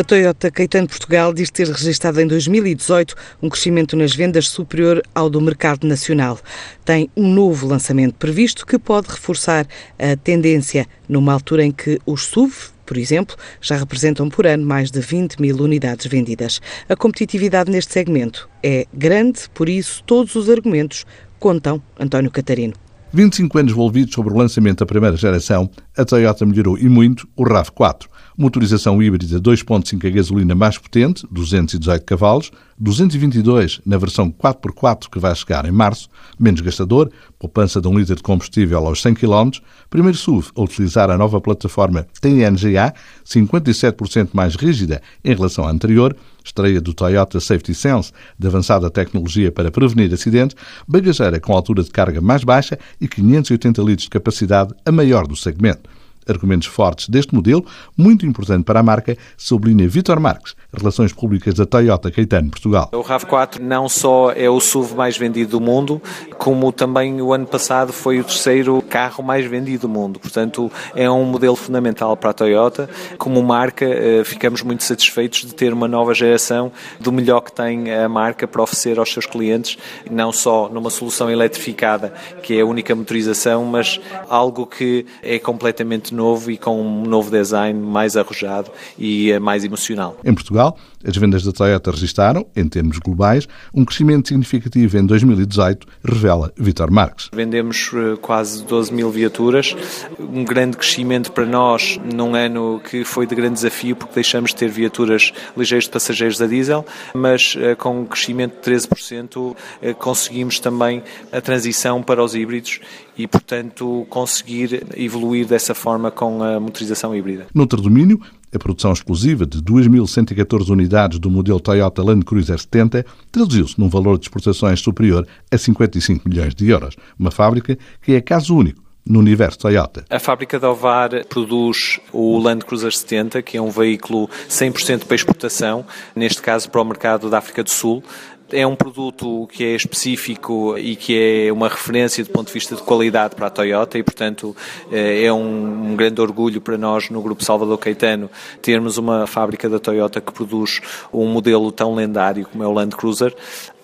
A Toyota Caetano Portugal diz ter registrado em 2018 um crescimento nas vendas superior ao do mercado nacional. Tem um novo lançamento previsto que pode reforçar a tendência numa altura em que os SUV, por exemplo, já representam por ano mais de 20 mil unidades vendidas. A competitividade neste segmento é grande, por isso todos os argumentos contam António Catarino. 25 anos envolvidos sobre o lançamento da primeira geração, a Toyota melhorou e muito o RAV4 motorização híbrida 2.5 a gasolina mais potente, 218 cavalos, 222 na versão 4x4 que vai chegar em março, menos gastador, poupança de um litro de combustível aos 100 km, primeiro SUV a utilizar a nova plataforma TNGA, 57% mais rígida em relação à anterior, estreia do Toyota Safety Sense, de avançada tecnologia para prevenir acidentes, bagageira com altura de carga mais baixa e 580 litros de capacidade, a maior do segmento argumentos fortes deste modelo, muito importante para a marca, sublinha Vitor Marques, Relações Públicas da Toyota Caetano Portugal. O RAV4 não só é o SUV mais vendido do mundo, como também o ano passado foi o terceiro carro mais vendido do mundo. Portanto, é um modelo fundamental para a Toyota. Como marca, eh, ficamos muito satisfeitos de ter uma nova geração do melhor que tem a marca para oferecer aos seus clientes, não só numa solução eletrificada, que é a única motorização, mas algo que é completamente novo e com um novo design mais arrojado e eh, mais emocional. Em Portugal, as vendas da Toyota registaram, em termos globais, um crescimento significativo em 2018, revela Vitor Marques. Vendemos eh, quase 12 mil viaturas, um grande crescimento para nós num ano que foi de grande desafio, porque deixamos de ter viaturas ligeiras de passageiros a diesel, mas eh, com um crescimento de 13% conseguimos também a transição para os híbridos e, portanto, conseguir evoluir dessa forma com a motorização híbrida. Noutro domínio, a produção exclusiva de 2.114 unidades do modelo Toyota Land Cruiser 70 traduziu-se num valor de exportações superior a 55 milhões de euros, uma fábrica que é caso único no universo Toyota. A fábrica de Ovar produz o Land Cruiser 70, que é um veículo 100% para exportação, neste caso para o mercado da África do Sul. É um produto que é específico e que é uma referência do ponto de vista de qualidade para a Toyota e, portanto, eh, é um, grande orgulho para nós no Grupo Salvador Caetano termos uma fábrica da Toyota que produz um modelo tão lendário como é o Land Cruiser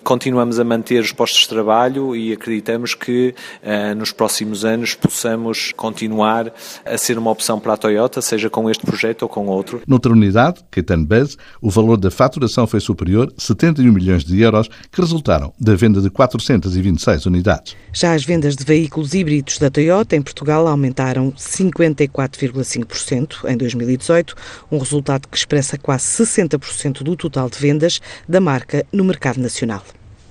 continuamos a manter os postos de trabalho e acreditamos que uh, nos próximos anos possamos continuar a ser uma opção para a Toyota, seja com este projeto ou com outro. Noutra unidade, Caetano Bez, o valor da faturação foi superior a 71 milhões de euros, que resultaram da venda de 426 unidades. Já as vendas de veículos híbridos da Toyota em Portugal aumentaram 54,5% em 2018, um resultado que expressa quase 60% do total de vendas da marca no mercado nacional.